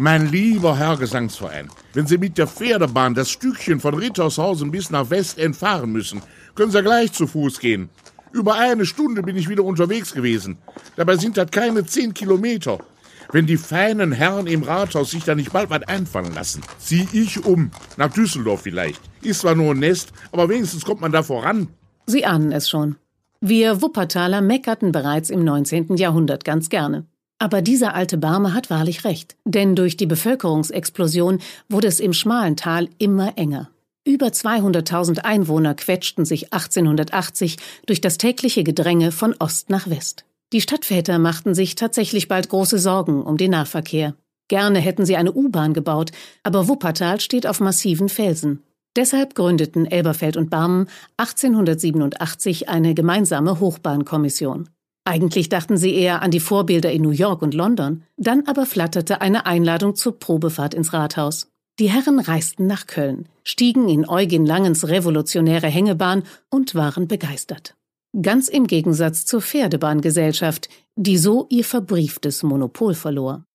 Mein lieber Herr Gesangsverein, wenn Sie mit der Pferdebahn das Stückchen von Rittershausen bis nach Westend fahren müssen, können Sie gleich zu Fuß gehen. Über eine Stunde bin ich wieder unterwegs gewesen. Dabei sind das keine zehn Kilometer. Wenn die feinen Herren im Rathaus sich da nicht bald was einfallen lassen, zieh ich um. Nach Düsseldorf vielleicht. Ist zwar nur ein Nest, aber wenigstens kommt man da voran. Sie ahnen es schon. Wir Wuppertaler meckerten bereits im 19. Jahrhundert ganz gerne. Aber dieser alte Barme hat wahrlich recht, denn durch die Bevölkerungsexplosion wurde es im schmalen Tal immer enger. Über 200.000 Einwohner quetschten sich 1880 durch das tägliche Gedränge von Ost nach West. Die Stadtväter machten sich tatsächlich bald große Sorgen um den Nahverkehr. Gerne hätten sie eine U-Bahn gebaut, aber Wuppertal steht auf massiven Felsen. Deshalb gründeten Elberfeld und Barmen 1887 eine gemeinsame Hochbahnkommission. Eigentlich dachten sie eher an die Vorbilder in New York und London, dann aber flatterte eine Einladung zur Probefahrt ins Rathaus. Die Herren reisten nach Köln, stiegen in Eugen Langens revolutionäre Hängebahn und waren begeistert. Ganz im Gegensatz zur Pferdebahngesellschaft, die so ihr verbrieftes Monopol verlor.